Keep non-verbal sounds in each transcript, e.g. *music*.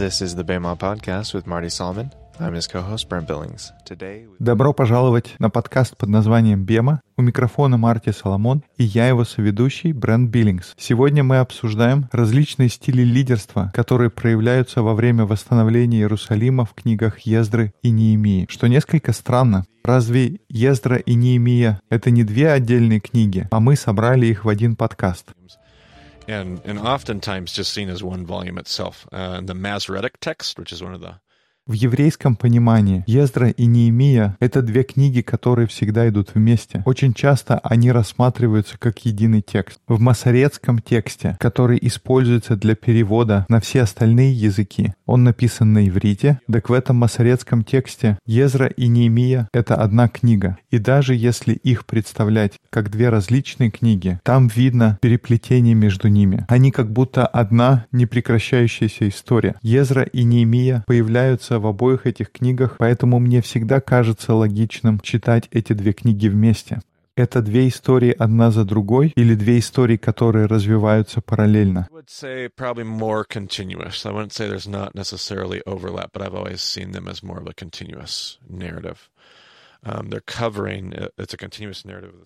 This is the Bema Podcast with Marty Solomon. I'm his co-host Brent Billings. Today... Добро пожаловать на подкаст под названием «Бема». У микрофона Марти Соломон и я его соведущий Брент Биллингс. Сегодня мы обсуждаем различные стили лидерства, которые проявляются во время восстановления Иерусалима в книгах Ездры и Неемии. Что несколько странно. Разве Ездра и Неемия — это не две отдельные книги, а мы собрали их в один подкаст? And and oftentimes just seen as one volume itself. Uh, the Masoretic text, which is one of the В еврейском понимании Ездра и Неемия — это две книги, которые всегда идут вместе. Очень часто они рассматриваются как единый текст. В масорецком тексте, который используется для перевода на все остальные языки, он написан на иврите, так в этом масорецком тексте Езра и Неемия — это одна книга. И даже если их представлять как две различные книги, там видно переплетение между ними. Они как будто одна непрекращающаяся история. Езра и Неемия появляются в обоих этих книгах, поэтому мне всегда кажется логичным читать эти две книги вместе. Это две истории одна за другой или две истории, которые развиваются параллельно?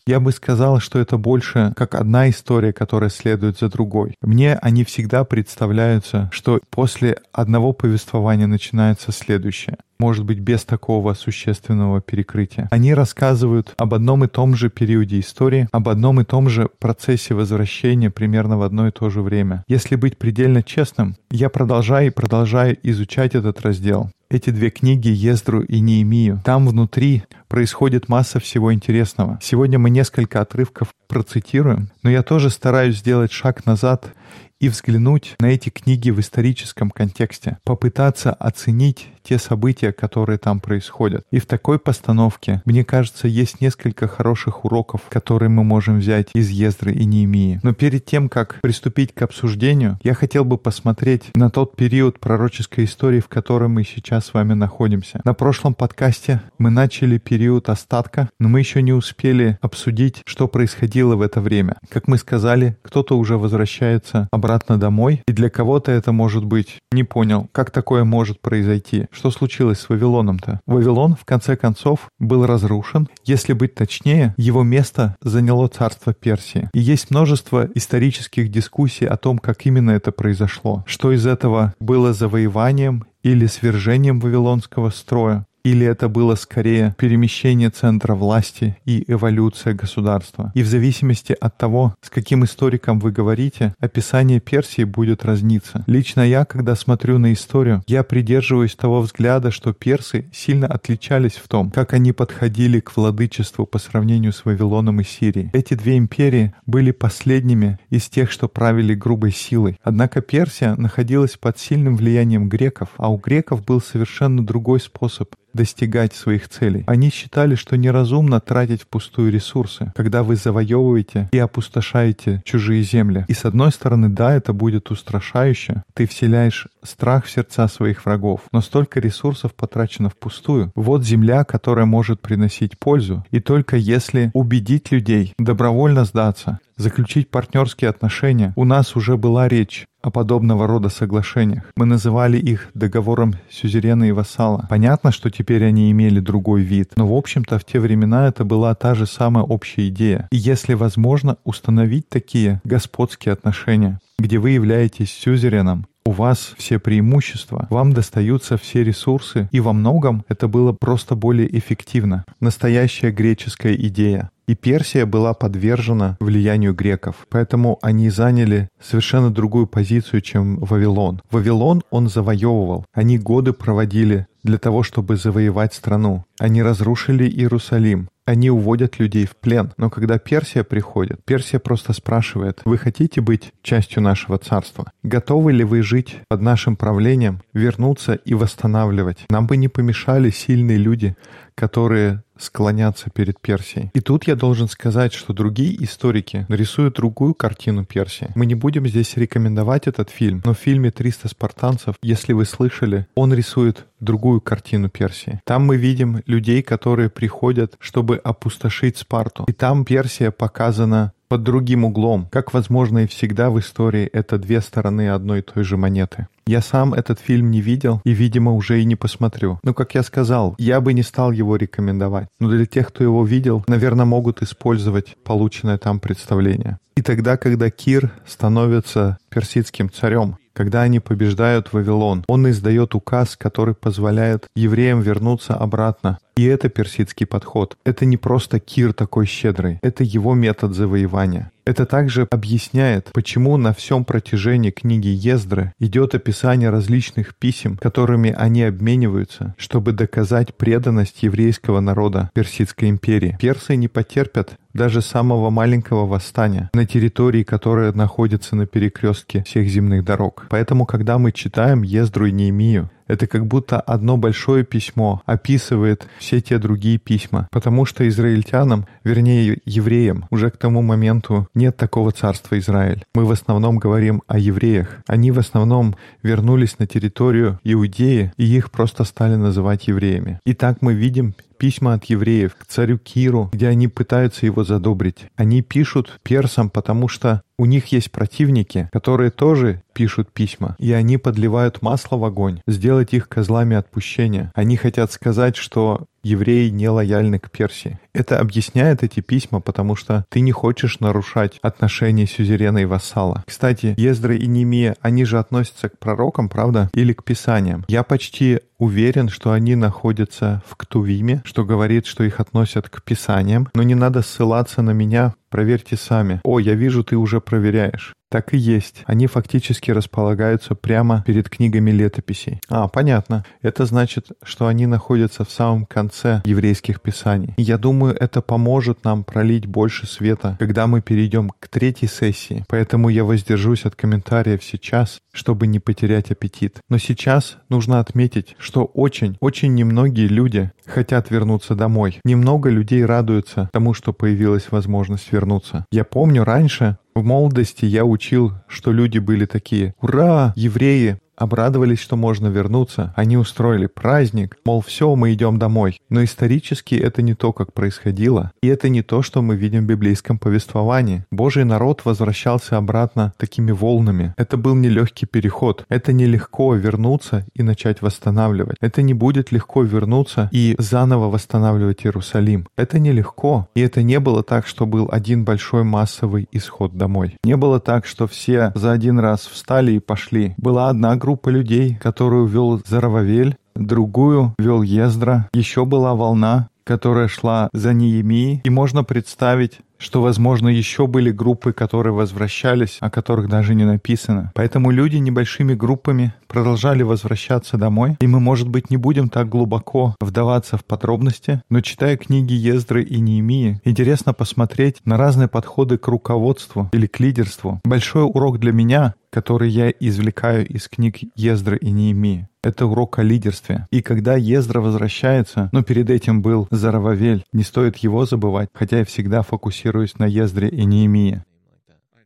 Я бы сказал, что это больше как одна история, которая следует за другой. Мне они всегда представляются, что после одного повествования начинается следующее может быть, без такого существенного перекрытия. Они рассказывают об одном и том же периоде истории, об одном и том же процессе возвращения примерно в одно и то же время. Если быть предельно честным, я продолжаю и продолжаю изучать этот раздел эти две книги Ездру и Неемию. Там внутри происходит масса всего интересного. Сегодня мы несколько отрывков процитируем, но я тоже стараюсь сделать шаг назад и взглянуть на эти книги в историческом контексте, попытаться оценить те события, которые там происходят. И в такой постановке, мне кажется, есть несколько хороших уроков, которые мы можем взять из Ездры и Неемии. Но перед тем, как приступить к обсуждению, я хотел бы посмотреть на тот период пророческой истории, в котором мы сейчас с вами находимся. На прошлом подкасте мы начали период остатка, но мы еще не успели обсудить, что происходило в это время. Как мы сказали, кто-то уже возвращается обратно домой, и для кого-то это может быть не понял, как такое может произойти. Что случилось с Вавилоном-то? Вавилон, в конце концов, был разрушен. Если быть точнее, его место заняло царство Персии. И есть множество исторических дискуссий о том, как именно это произошло. Что из этого было завоеванием или свержением вавилонского строя или это было скорее перемещение центра власти и эволюция государства. И в зависимости от того, с каким историком вы говорите, описание Персии будет разниться. Лично я, когда смотрю на историю, я придерживаюсь того взгляда, что персы сильно отличались в том, как они подходили к владычеству по сравнению с Вавилоном и Сирией. Эти две империи были последними из тех, что правили грубой силой. Однако Персия находилась под сильным влиянием греков, а у греков был совершенно другой способ достигать своих целей. Они считали, что неразумно тратить впустую ресурсы, когда вы завоевываете и опустошаете чужие земли. И с одной стороны, да, это будет устрашающе. Ты вселяешь страх в сердца своих врагов. Но столько ресурсов потрачено впустую. Вот земля, которая может приносить пользу. И только если убедить людей добровольно сдаться, заключить партнерские отношения, у нас уже была речь о подобного рода соглашениях. Мы называли их договором сюзерена и вассала. Понятно, что теперь они имели другой вид, но в общем-то в те времена это была та же самая общая идея. И если возможно установить такие господские отношения, где вы являетесь сюзереном, у вас все преимущества, вам достаются все ресурсы, и во многом это было просто более эффективно. Настоящая греческая идея. И Персия была подвержена влиянию греков, поэтому они заняли совершенно другую позицию, чем Вавилон. Вавилон он завоевывал. Они годы проводили для того, чтобы завоевать страну. Они разрушили Иерусалим. Они уводят людей в плен. Но когда Персия приходит, Персия просто спрашивает, вы хотите быть частью нашего царства? Готовы ли вы жить под нашим правлением, вернуться и восстанавливать? Нам бы не помешали сильные люди, которые склонятся перед Персией. И тут я должен сказать, что другие историки нарисуют другую картину Персии. Мы не будем здесь рекомендовать этот фильм, но в фильме «300 спартанцев», если вы слышали, он рисует другую картину Персии. Там мы видим людей, которые приходят, чтобы опустошить Спарту. И там Персия показана под другим углом. Как возможно и всегда в истории, это две стороны одной и той же монеты. Я сам этот фильм не видел и, видимо, уже и не посмотрю. Но, как я сказал, я бы не стал его рекомендовать. Но для тех, кто его видел, наверное, могут использовать полученное там представление. И тогда, когда Кир становится персидским царем, когда они побеждают Вавилон, он издает указ, который позволяет евреям вернуться обратно. И это персидский подход. Это не просто Кир такой щедрый, это его метод завоевания. Это также объясняет, почему на всем протяжении книги Ездры идет описание различных писем, которыми они обмениваются, чтобы доказать преданность еврейского народа Персидской империи. Персы не потерпят даже самого маленького восстания на территории, которая находится на перекрестке всех земных дорог. Поэтому, когда мы читаем Ездру и Неемию, это как будто одно большое письмо описывает все те другие письма, потому что израильтянам, вернее евреям, уже к тому моменту нет такого царства Израиль. Мы в основном говорим о евреях. Они в основном вернулись на территорию Иудеи, и их просто стали называть евреями. И так мы видим письма от евреев к царю Киру, где они пытаются его задобрить. Они пишут персам, потому что у них есть противники, которые тоже пишут письма, и они подливают масло в огонь, сделать их козлами отпущения. Они хотят сказать, что евреи не лояльны к Персии. Это объясняет эти письма, потому что ты не хочешь нарушать отношения сюзерена и вассала. Кстати, Ездра и Немия, они же относятся к пророкам, правда? Или к писаниям? Я почти уверен, что они находятся в Ктувиме, что говорит, что их относят к писаниям, но не надо ссылаться на меня, проверьте сами. О, я вижу, ты уже проверяешь. Так и есть. Они фактически располагаются прямо перед книгами летописей. А, понятно. Это значит, что они находятся в самом конце еврейских писаний. Я думаю, это поможет нам пролить больше света, когда мы перейдем к третьей сессии. Поэтому я воздержусь от комментариев сейчас, чтобы не потерять аппетит. Но сейчас нужно отметить, что очень, очень немногие люди хотят вернуться домой. Немного людей радуются тому, что появилась возможность вернуться. Я помню раньше, в молодости я учил, что люди были такие «Ура! Евреи! Обрадовались, что можно вернуться. Они устроили праздник, мол, все, мы идем домой. Но исторически это не то, как происходило. И это не то, что мы видим в библейском повествовании. Божий народ возвращался обратно такими волнами. Это был нелегкий переход. Это нелегко вернуться и начать восстанавливать. Это не будет легко вернуться и заново восстанавливать Иерусалим. Это нелегко. И это не было так, что был один большой массовый исход домой. Не было так, что все за один раз встали и пошли. Была одна группа людей, которую вел Зарававель, другую вел Ездра. Еще была волна, которая шла за Неемией. И можно представить, что, возможно, еще были группы, которые возвращались, о которых даже не написано. Поэтому люди небольшими группами продолжали возвращаться домой, и мы, может быть, не будем так глубоко вдаваться в подробности, но читая книги Ездры и Неемии, интересно посмотреть на разные подходы к руководству или к лидерству. Большой урок для меня который я извлекаю из книг Ездры и Неемии. Это урок о лидерстве. И когда Ездра возвращается, но перед этим был Зарававель, не стоит его забывать, хотя я всегда фокусируюсь на Ездре и Неемии.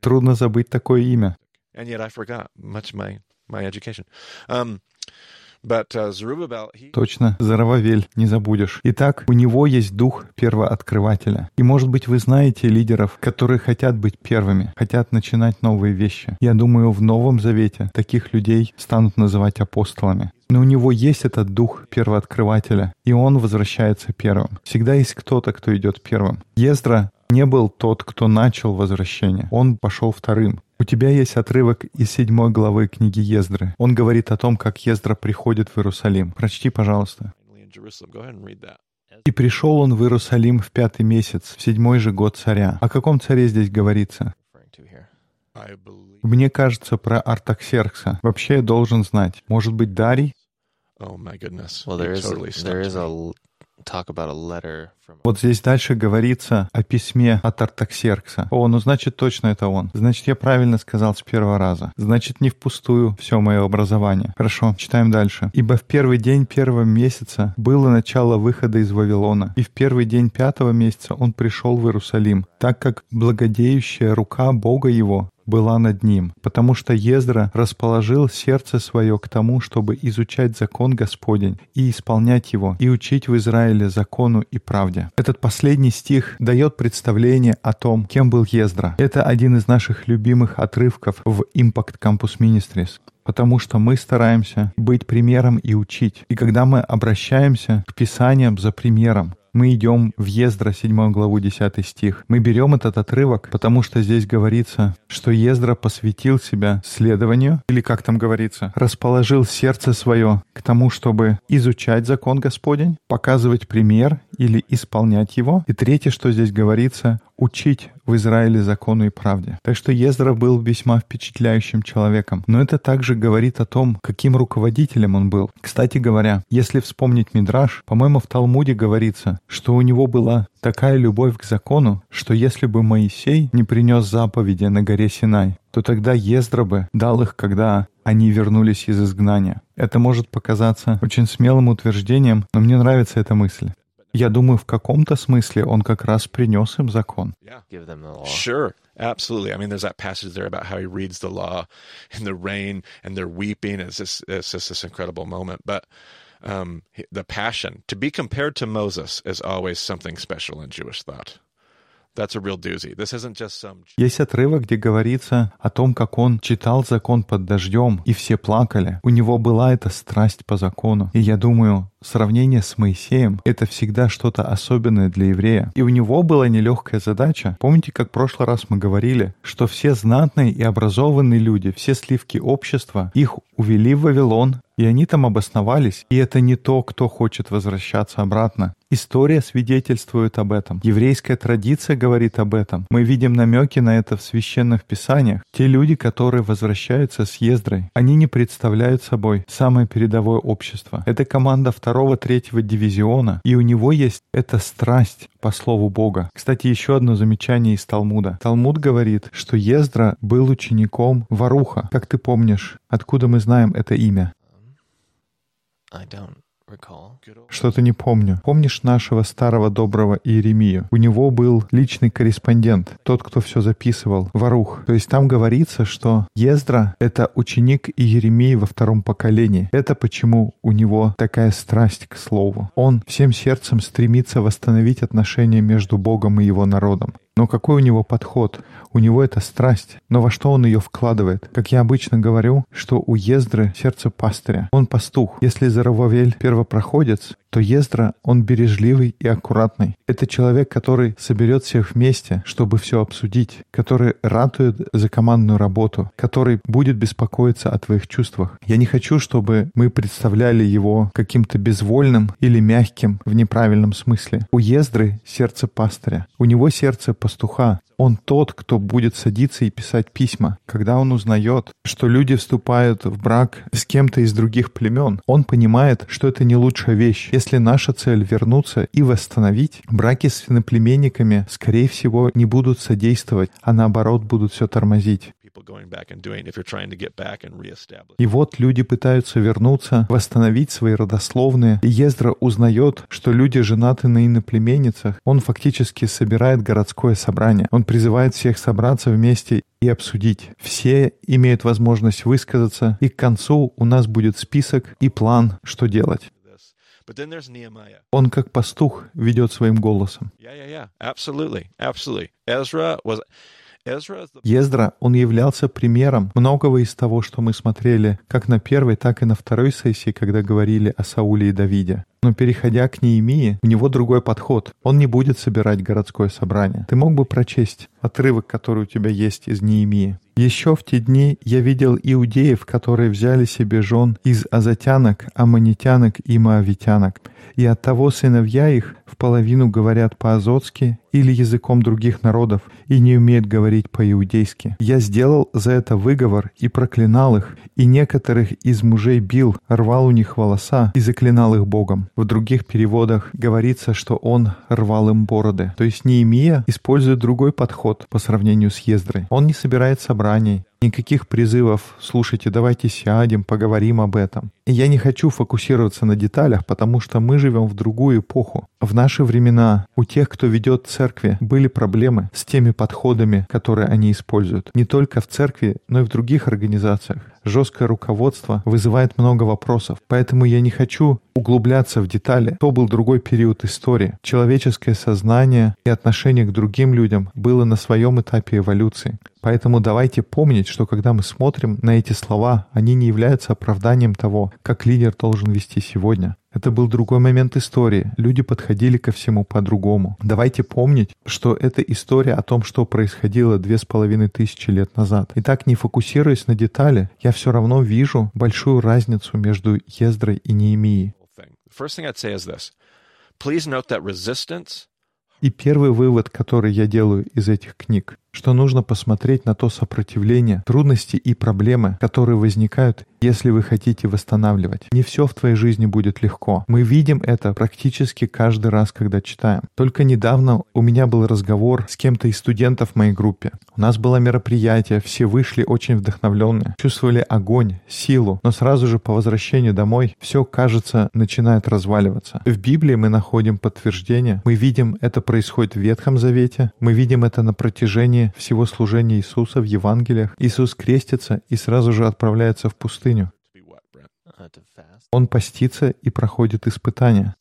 Трудно забыть такое имя. Uh, Точно, Зарававель, не забудешь. Итак, у него есть дух первооткрывателя. И, может быть, вы знаете лидеров, которые хотят быть первыми, хотят начинать новые вещи. Я думаю, в Новом Завете таких людей станут называть апостолами. Но у него есть этот дух первооткрывателя, и он возвращается первым. Всегда есть кто-то, кто идет первым. Ездра не был тот, кто начал возвращение. Он пошел вторым. У тебя есть отрывок из седьмой главы книги Ездры. Он говорит о том, как Ездра приходит в Иерусалим. Прочти, пожалуйста. «И пришел он в Иерусалим в пятый месяц, в седьмой же год царя». О каком царе здесь говорится? Мне кажется, про Артаксеркса. Вообще я должен знать. Может быть, Дарий? Oh my goodness. Well, there is, totally there is a вот здесь дальше говорится о письме от Артаксеркса. О, ну значит точно это он. Значит, я правильно сказал с первого раза. Значит, не впустую все мое образование. Хорошо, читаем дальше. «Ибо в первый день первого месяца было начало выхода из Вавилона, и в первый день пятого месяца он пришел в Иерусалим, так как благодеющая рука Бога его была над ним, потому что Ездра расположил сердце свое к тому, чтобы изучать закон Господень и исполнять его, и учить в Израиле закону и правде. Правде. Этот последний стих дает представление о том, кем был Ездра. Это один из наших любимых отрывков в Impact Campus Ministries потому что мы стараемся быть примером и учить. И когда мы обращаемся к Писаниям за примером, мы идем в Ездра, 7 главу, 10 стих. Мы берем этот отрывок, потому что здесь говорится, что Ездра посвятил себя следованию, или как там говорится, расположил сердце свое к тому, чтобы изучать закон Господень, показывать пример или исполнять его. И третье, что здесь говорится, учить в Израиле закону и правде. Так что Ездра был весьма впечатляющим человеком. Но это также говорит о том, каким руководителем он был. Кстати говоря, если вспомнить Мидраш, по-моему, в Талмуде говорится, что у него была такая любовь к закону, что если бы Моисей не принес заповеди на горе Синай, то тогда Ездра бы дал их, когда они вернулись из изгнания. Это может показаться очень смелым утверждением, но мне нравится эта мысль. Я думаю, в каком-то смысле он как раз принес им закон. Sure. Absolutely. I mean, there's that passage there about how he reads the law in the rain and they're weeping. It's just, it's just this incredible moment. But um, the passion, to be compared to Moses, is always something special in Jewish thought. That's a real doozy. This isn't just some... Есть отрывок, где говорится о том, как он читал закон под дождем, и все плакали. У него была эта страсть по закону. И я думаю, сравнение с Моисеем — это всегда что-то особенное для еврея. И у него была нелегкая задача. Помните, как в прошлый раз мы говорили, что все знатные и образованные люди, все сливки общества, их увели в Вавилон, и они там обосновались, и это не то, кто хочет возвращаться обратно. История свидетельствует об этом. Еврейская традиция говорит об этом. Мы видим намеки на это в священных писаниях. Те люди, которые возвращаются с Ездрой, они не представляют собой самое передовое общество. Это команда второго-третьего дивизиона, и у него есть эта страсть по слову Бога. Кстати, еще одно замечание из Талмуда. Талмуд говорит, что Ездра был учеником Варуха. Как ты помнишь, откуда мы знаем это имя? I don't. Что-то не помню. Помнишь нашего старого доброго Иеремию? У него был личный корреспондент, тот, кто все записывал, Варух. То есть там говорится, что Ездра — это ученик Иеремии во втором поколении. Это почему у него такая страсть к слову. Он всем сердцем стремится восстановить отношения между Богом и его народом. Но какой у него подход? У него это страсть. Но во что он ее вкладывает? Как я обычно говорю, что у Ездры сердце пастыря. Он пастух. Если Зарававель первопроходец, то Ездра, он бережливый и аккуратный. Это человек, который соберет всех вместе, чтобы все обсудить, который ратует за командную работу, который будет беспокоиться о твоих чувствах. Я не хочу, чтобы мы представляли его каким-то безвольным или мягким в неправильном смысле. У Ездры сердце пастыря. У него сердце пастуха. Он тот, кто будет садиться и писать письма. Когда он узнает, что люди вступают в брак с кем-то из других племен, он понимает, что это не лучшая вещь. Если наша цель вернуться и восстановить, браки с иноплеменниками, скорее всего, не будут содействовать, а наоборот будут все тормозить. И вот люди пытаются вернуться, восстановить свои родословные. И Ездра узнает, что люди женаты на иноплеменницах. Он фактически собирает городское собрание. Он призывает всех собраться вместе и обсудить. Все имеют возможность высказаться, и к концу у нас будет список и план, что делать. Он как пастух ведет своим голосом. Ездра, он являлся примером многого из того, что мы смотрели как на первой, так и на второй сессии, когда говорили о Сауле и Давиде. Но переходя к Неемии, у него другой подход. Он не будет собирать городское собрание. Ты мог бы прочесть отрывок, который у тебя есть из Неемии. Еще в те дни я видел иудеев, которые взяли себе жен из азатянок, аммонитянок и моавитянок, и от того сыновья их в половину говорят по-азотски или языком других народов и не умеют говорить по-иудейски. Я сделал за это выговор и проклинал их, и некоторых из мужей бил, рвал у них волоса и заклинал их Богом. В других переводах говорится, что он рвал им бороды. То есть Неемия использует другой подход по сравнению с Ездрой. Он не собирает собраний, Никаких призывов «слушайте, давайте сядем, поговорим об этом». Я не хочу фокусироваться на деталях, потому что мы живем в другую эпоху. В наши времена у тех, кто ведет церкви, были проблемы с теми подходами, которые они используют. Не только в церкви, но и в других организациях. Жесткое руководство вызывает много вопросов. Поэтому я не хочу углубляться в детали. То был другой период истории. Человеческое сознание и отношение к другим людям было на своем этапе эволюции. Поэтому давайте помнить, что когда мы смотрим на эти слова, они не являются оправданием того, как лидер должен вести сегодня. Это был другой момент истории. Люди подходили ко всему по-другому. Давайте помнить, что это история о том, что происходило две с половиной тысячи лет назад. И так, не фокусируясь на детали, я все равно вижу большую разницу между Ездрой и Неемией. И первый вывод, который я делаю из этих книг, что нужно посмотреть на то сопротивление, трудности и проблемы, которые возникают, если вы хотите восстанавливать. Не все в твоей жизни будет легко. Мы видим это практически каждый раз, когда читаем. Только недавно у меня был разговор с кем-то из студентов в моей группе. У нас было мероприятие, все вышли очень вдохновленные, чувствовали огонь, силу, но сразу же по возвращению домой все, кажется, начинает разваливаться. В Библии мы находим подтверждение, мы видим это происходит в Ветхом Завете, мы видим это на протяжении всего служения Иисуса в Евангелиях, Иисус крестится и сразу же отправляется в пустыню. Он постится и проходит испытания.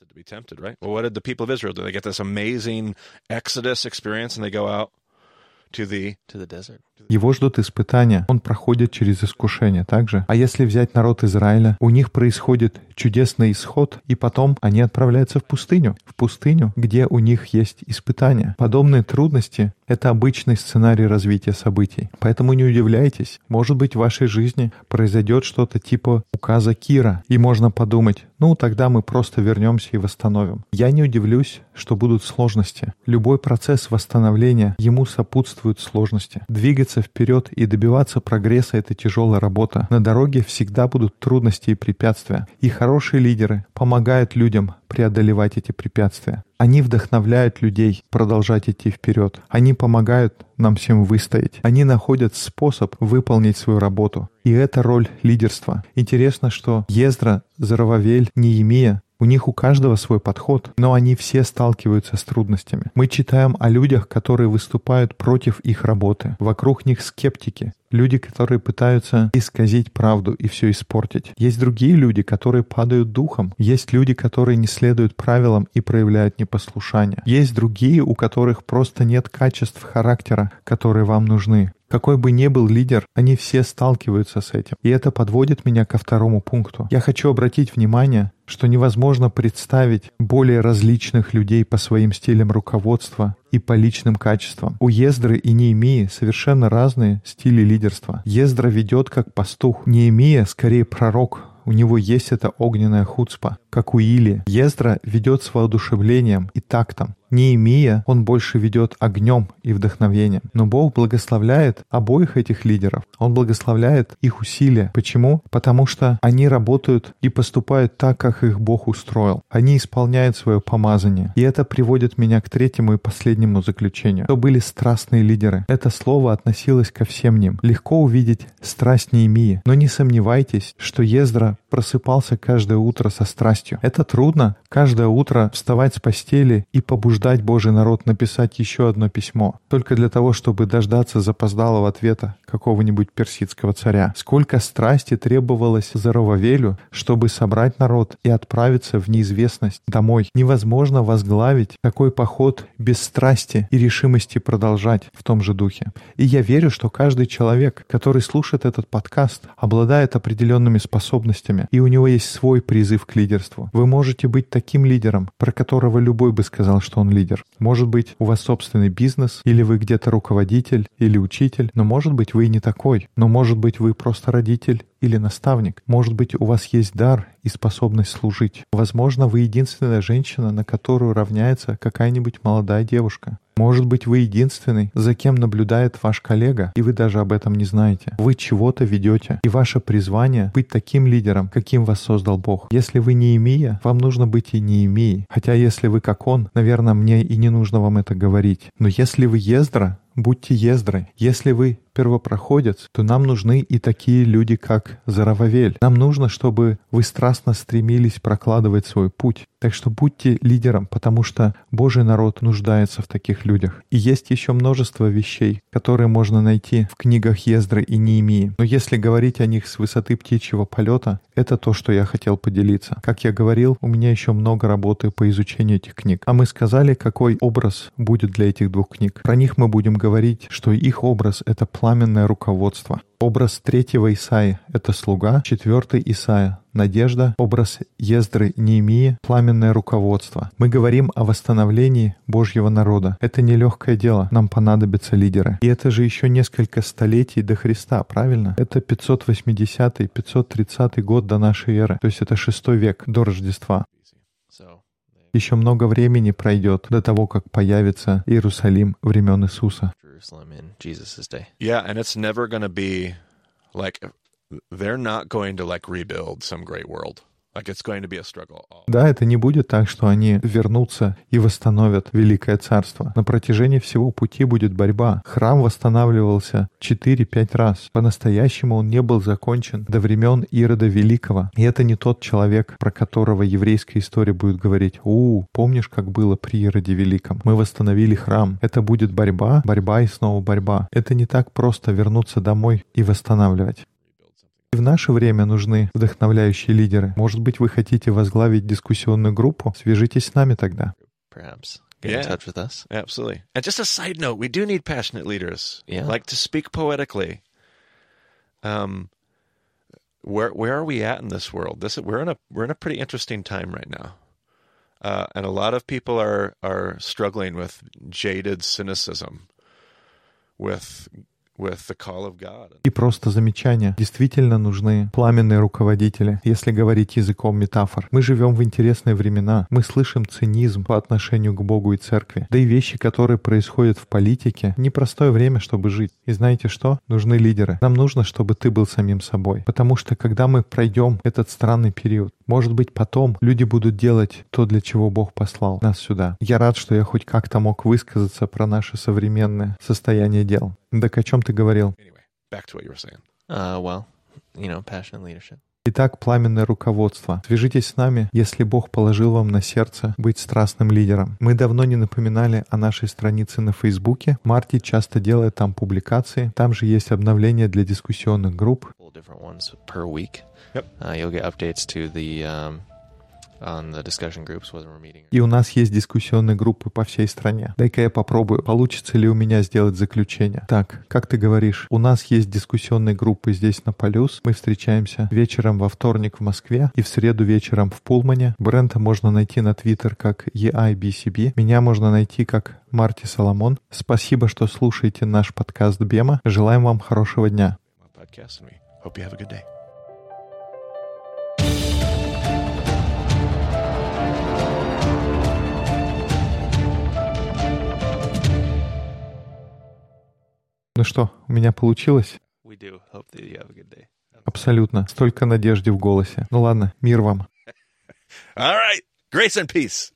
Его ждут испытания, он проходит через искушение также. А если взять народ Израиля, у них происходит чудесный исход, и потом они отправляются в пустыню. В пустыню, где у них есть испытания. Подобные трудности — это обычный сценарий развития событий. Поэтому не удивляйтесь, может быть, в вашей жизни произойдет что-то типа указа Кира, и можно подумать, ну, тогда мы просто вернемся и восстановим. Я не удивлюсь, что будут сложности. Любой процесс восстановления, ему сопутствуют сложности. Двигаться вперед и добиваться прогресса — это тяжелая работа. На дороге всегда будут трудности и препятствия. И хорошие лидеры помогают людям преодолевать эти препятствия. Они вдохновляют людей продолжать идти вперед. Они помогают нам всем выстоять. Они находят способ выполнить свою работу. И это роль лидерства. Интересно, что Ездра, Зарававель, Неемия у них у каждого свой подход, но они все сталкиваются с трудностями. Мы читаем о людях, которые выступают против их работы. Вокруг них скептики, люди, которые пытаются исказить правду и все испортить. Есть другие люди, которые падают духом. Есть люди, которые не следуют правилам и проявляют непослушание. Есть другие, у которых просто нет качеств характера, которые вам нужны. Какой бы ни был лидер, они все сталкиваются с этим. И это подводит меня ко второму пункту. Я хочу обратить внимание, что невозможно представить более различных людей по своим стилям руководства и по личным качествам. У Ездры и Неемии совершенно разные стили лидерства. Ездра ведет как пастух, Неемия скорее пророк, у него есть эта огненная хуцпа, как у Или. Ездра ведет с воодушевлением и тактом. Неемия, он больше ведет огнем и вдохновением. Но Бог благословляет обоих этих лидеров. Он благословляет их усилия. Почему? Потому что они работают и поступают так, как их Бог устроил. Они исполняют свое помазание. И это приводит меня к третьему и последнему заключению. То были страстные лидеры. Это слово относилось ко всем ним. Легко увидеть страсть Неемии. Но не сомневайтесь, что Ездра просыпался каждое утро со страстью. Это трудно. Каждое утро вставать с постели и побуждать Божий народ написать еще одно письмо, только для того, чтобы дождаться запоздалого ответа какого-нибудь персидского царя. Сколько страсти требовалось Зарававелю, чтобы собрать народ и отправиться в неизвестность домой. Невозможно возглавить такой поход без страсти и решимости продолжать в том же духе. И я верю, что каждый человек, который слушает этот подкаст, обладает определенными способностями, и у него есть свой призыв к лидерству. Вы можете быть таким лидером, про которого любой бы сказал, что он лидер. Может быть, у вас собственный бизнес, или вы где-то руководитель, или учитель, но может быть, вы и не такой. Но может быть, вы просто родитель или наставник. Может быть, у вас есть дар и способность служить. Возможно, вы единственная женщина, на которую равняется какая-нибудь молодая девушка. Может быть, вы единственный, за кем наблюдает ваш коллега, и вы даже об этом не знаете. Вы чего-то ведете, и ваше призвание — быть таким лидером, каким вас создал Бог. Если вы не имея, вам нужно быть и не имея. Хотя если вы как Он, наверное, мне и не нужно вам это говорить. Но если вы Ездра, будьте Ездрой. Если вы первопроходец, то нам нужны и такие люди, как Зарававель. Нам нужно, чтобы вы страстно стремились прокладывать свой путь. Так что будьте лидером, потому что Божий народ нуждается в таких людях. И есть еще множество вещей, которые можно найти в книгах Ездры и Неемии. Но если говорить о них с высоты птичьего полета, это то, что я хотел поделиться. Как я говорил, у меня еще много работы по изучению этих книг. А мы сказали, какой образ будет для этих двух книг. Про них мы будем говорить, что их образ — это пламенное руководство. Образ третьего Исаия — это слуга, четвертый Исаия — надежда, образ Ездры Неемии — пламенное руководство. Мы говорим о восстановлении Божьего народа. Это нелегкое дело, нам понадобятся лидеры. И это же еще несколько столетий до Христа, правильно? Это 580-530 год до нашей эры, то есть это шестой век до Рождества. So Еще много времени пройдет до того, как появится Иерусалим времен Иисуса. Yeah, and it's never going to be like they're not going to like rebuild some great world. Struggle. Да, это не будет так, что они вернутся и восстановят Великое Царство. На протяжении всего пути будет борьба. Храм восстанавливался 4-5 раз. По-настоящему он не был закончен до времен Ирода Великого. И это не тот человек, про которого еврейская история будет говорить, «У, помнишь, как было при Ироде Великом? Мы восстановили храм». Это будет борьба, борьба и снова борьба. Это не так просто вернуться домой и восстанавливать. И в наше время нужны вдохновляющие лидеры. Может быть, вы хотите возглавить дискуссионную группу? Свяжитесь с нами тогда. Perhaps get Yeah. in touch with us. Absolutely. And just a side note, we do need passionate leaders. Yeah. Like to speak poetically. Um where where are we at in this world? This we're in a we're in a pretty interesting time right now. Uh, and a lot of people are are struggling with jaded cynicism with И просто замечание. Действительно нужны пламенные руководители, если говорить языком метафор. Мы живем в интересные времена. Мы слышим цинизм по отношению к Богу и церкви. Да и вещи, которые происходят в политике, непростое время, чтобы жить. И знаете что? Нужны лидеры. Нам нужно, чтобы ты был самим собой. Потому что когда мы пройдем этот странный период, может быть, потом люди будут делать то, для чего Бог послал нас сюда. Я рад, что я хоть как-то мог высказаться про наше современное состояние дел. Так о чем ты говорил? Uh, well, you know, passionate leadership. Итак, пламенное руководство. Свяжитесь с нами, если Бог положил вам на сердце быть страстным лидером. Мы давно не напоминали о нашей странице на Фейсбуке. Марти часто делает там публикации. Там же есть обновления для дискуссионных групп. Yep. Uh, И у нас есть дискуссионные группы по всей стране. Дай-ка я попробую, получится ли у меня сделать заключение. Так, как ты говоришь, у нас есть дискуссионные группы здесь на Полюс. Мы встречаемся вечером во вторник в Москве и в среду вечером в Пулмане. Брента можно найти на Твиттер как EIBCB. Меня можно найти как Марти Соломон. Спасибо, что слушаете наш подкаст Бема. Желаем вам хорошего дня. Hope you have a good day. Ну что, у меня получилось? Абсолютно. Столько надежды в голосе. Ну ладно, мир вам. *laughs* All right. Grace and peace.